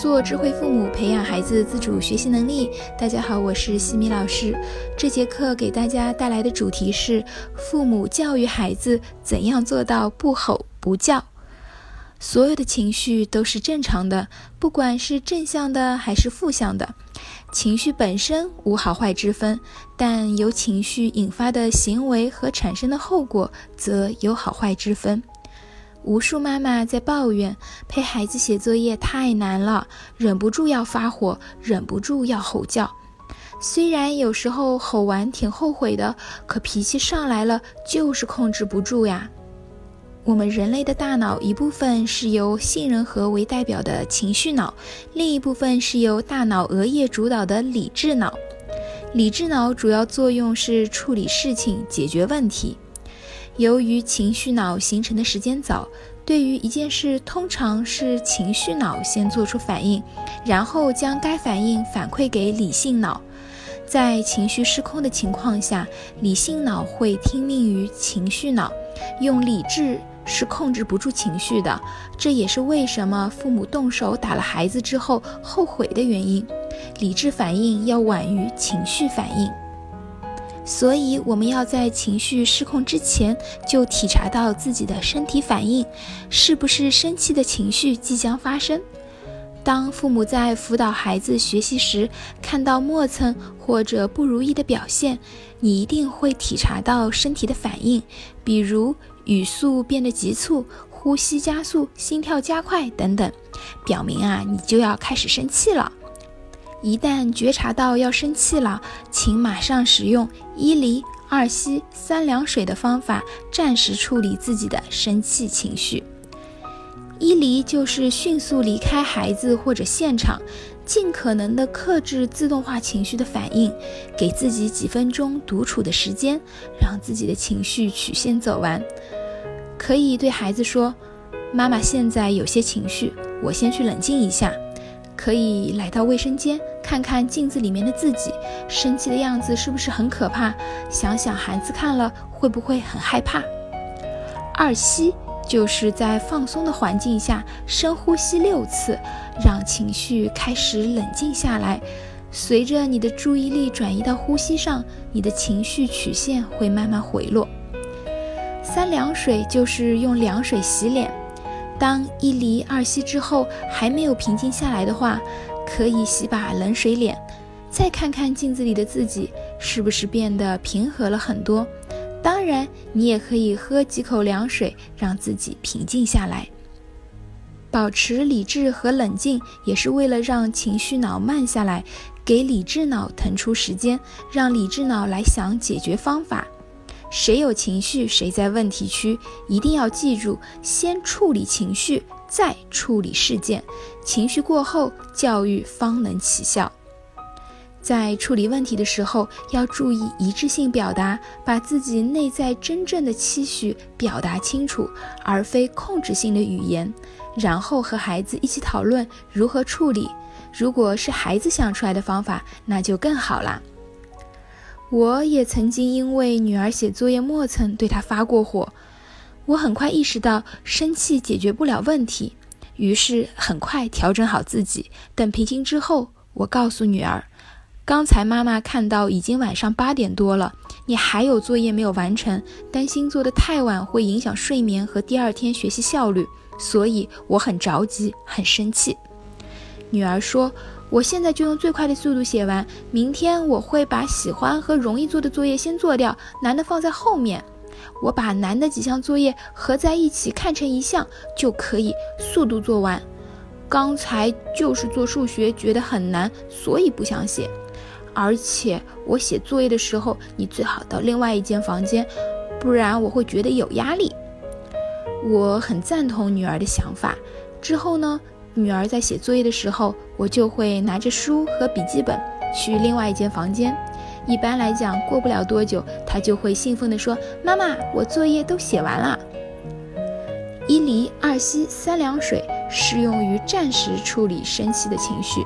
做智慧父母，培养孩子自主学习能力。大家好，我是西米老师。这节课给大家带来的主题是：父母教育孩子怎样做到不吼不叫。所有的情绪都是正常的，不管是正向的还是负向的。情绪本身无好坏之分，但由情绪引发的行为和产生的后果则有好坏之分。无数妈妈在抱怨陪孩子写作业太难了，忍不住要发火，忍不住要吼叫。虽然有时候吼完挺后悔的，可脾气上来了就是控制不住呀。我们人类的大脑一部分是由杏仁核为代表的情绪脑，另一部分是由大脑额叶主导的理智脑。理智脑主要作用是处理事情、解决问题。由于情绪脑形成的时间早，对于一件事，通常是情绪脑先做出反应，然后将该反应反馈给理性脑。在情绪失控的情况下，理性脑会听命于情绪脑，用理智是控制不住情绪的。这也是为什么父母动手打了孩子之后后悔的原因。理智反应要晚于情绪反应。所以，我们要在情绪失控之前就体察到自己的身体反应，是不是生气的情绪即将发生。当父母在辅导孩子学习时，看到磨蹭或者不如意的表现，你一定会体察到身体的反应，比如语速变得急促、呼吸加速、心跳加快等等，表明啊，你就要开始生气了。一旦觉察到要生气了，请马上使用一离二吸三凉水的方法，暂时处理自己的生气情绪。一离就是迅速离开孩子或者现场，尽可能的克制自动化情绪的反应，给自己几分钟独处的时间，让自己的情绪曲线走完。可以对孩子说：“妈妈现在有些情绪，我先去冷静一下。”可以来到卫生间，看看镜子里面的自己，生气的样子是不是很可怕？想想孩子看了会不会很害怕？二吸就是在放松的环境下深呼吸六次，让情绪开始冷静下来。随着你的注意力转移到呼吸上，你的情绪曲线会慢慢回落。三凉水就是用凉水洗脸。当一离二吸之后还没有平静下来的话，可以洗把冷水脸，再看看镜子里的自己是不是变得平和了很多。当然，你也可以喝几口凉水，让自己平静下来。保持理智和冷静，也是为了让情绪脑慢下来，给理智脑腾出时间，让理智脑来想解决方法。谁有情绪，谁在问题区。一定要记住，先处理情绪，再处理事件。情绪过后，教育方能起效。在处理问题的时候，要注意一致性表达，把自己内在真正的期许表达清楚，而非控制性的语言。然后和孩子一起讨论如何处理。如果是孩子想出来的方法，那就更好啦。我也曾经因为女儿写作业磨蹭，对她发过火。我很快意识到生气解决不了问题，于是很快调整好自己。等平静之后，我告诉女儿：“刚才妈妈看到已经晚上八点多了，你还有作业没有完成，担心做得太晚会影响睡眠和第二天学习效率，所以我很着急，很生气。”女儿说。我现在就用最快的速度写完，明天我会把喜欢和容易做的作业先做掉，难的放在后面。我把难的几项作业合在一起看成一项，就可以速度做完。刚才就是做数学觉得很难，所以不想写。而且我写作业的时候，你最好到另外一间房间，不然我会觉得有压力。我很赞同女儿的想法。之后呢？女儿在写作业的时候，我就会拿着书和笔记本去另外一间房间。一般来讲，过不了多久，他就会兴奋地说：“妈妈，我作业都写完了。”一离二吸三凉水适用于暂时处理生气的情绪。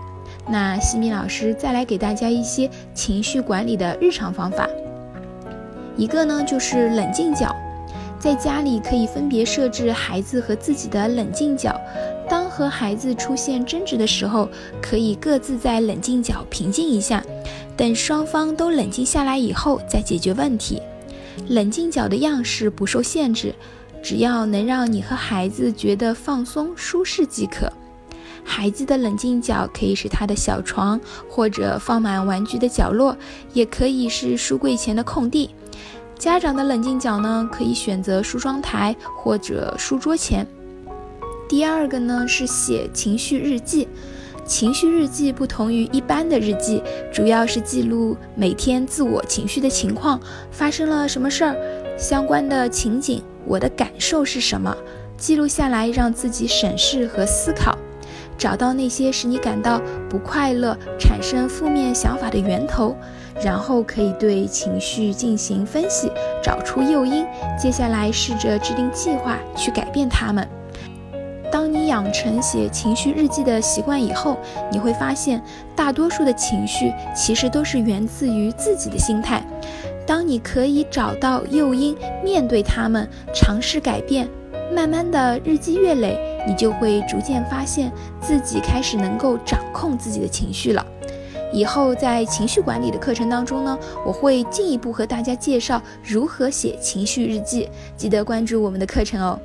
那西米老师再来给大家一些情绪管理的日常方法。一个呢，就是冷静角，在家里可以分别设置孩子和自己的冷静角。当和孩子出现争执的时候，可以各自在冷静角平静一下，等双方都冷静下来以后再解决问题。冷静角的样式不受限制，只要能让你和孩子觉得放松舒适即可。孩子的冷静角可以是他的小床，或者放满玩具的角落，也可以是书柜前的空地。家长的冷静角呢，可以选择梳妆台或者书桌前。第二个呢是写情绪日记。情绪日记不同于一般的日记，主要是记录每天自我情绪的情况，发生了什么事儿，相关的情景，我的感受是什么，记录下来让自己审视和思考，找到那些使你感到不快乐、产生负面想法的源头，然后可以对情绪进行分析，找出诱因，接下来试着制定计划去改变它们。当你养成写情绪日记的习惯以后，你会发现，大多数的情绪其实都是源自于自己的心态。当你可以找到诱因，面对他们，尝试改变，慢慢的日积月累，你就会逐渐发现自己开始能够掌控自己的情绪了。以后在情绪管理的课程当中呢，我会进一步和大家介绍如何写情绪日记，记得关注我们的课程哦。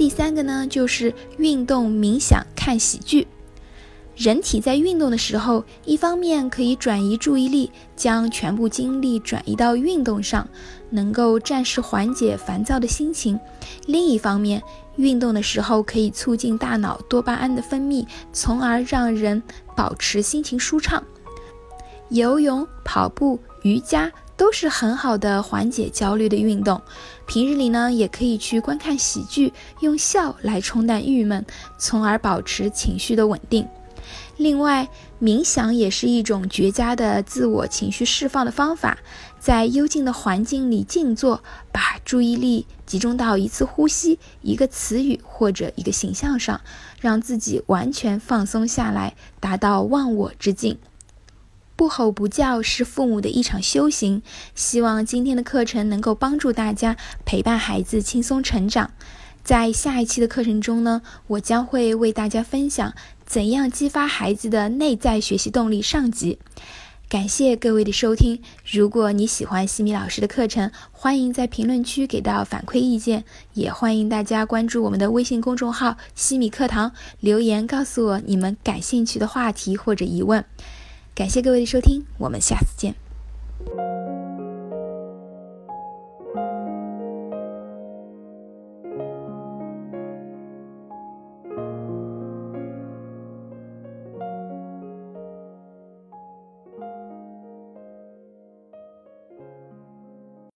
第三个呢，就是运动、冥想、看喜剧。人体在运动的时候，一方面可以转移注意力，将全部精力转移到运动上，能够暂时缓解烦躁的心情；另一方面，运动的时候可以促进大脑多巴胺的分泌，从而让人保持心情舒畅。游泳、跑步、瑜伽。都是很好的缓解焦虑的运动。平日里呢，也可以去观看喜剧，用笑来冲淡郁闷，从而保持情绪的稳定。另外，冥想也是一种绝佳的自我情绪释放的方法。在幽静的环境里静坐，把注意力集中到一次呼吸、一个词语或者一个形象上，让自己完全放松下来，达到忘我之境。不吼不叫是父母的一场修行。希望今天的课程能够帮助大家陪伴孩子轻松成长。在下一期的课程中呢，我将会为大家分享怎样激发孩子的内在学习动力上集。感谢各位的收听。如果你喜欢西米老师的课程，欢迎在评论区给到反馈意见，也欢迎大家关注我们的微信公众号“西米课堂”，留言告诉我你们感兴趣的话题或者疑问。感谢各位的收听，我们下次见。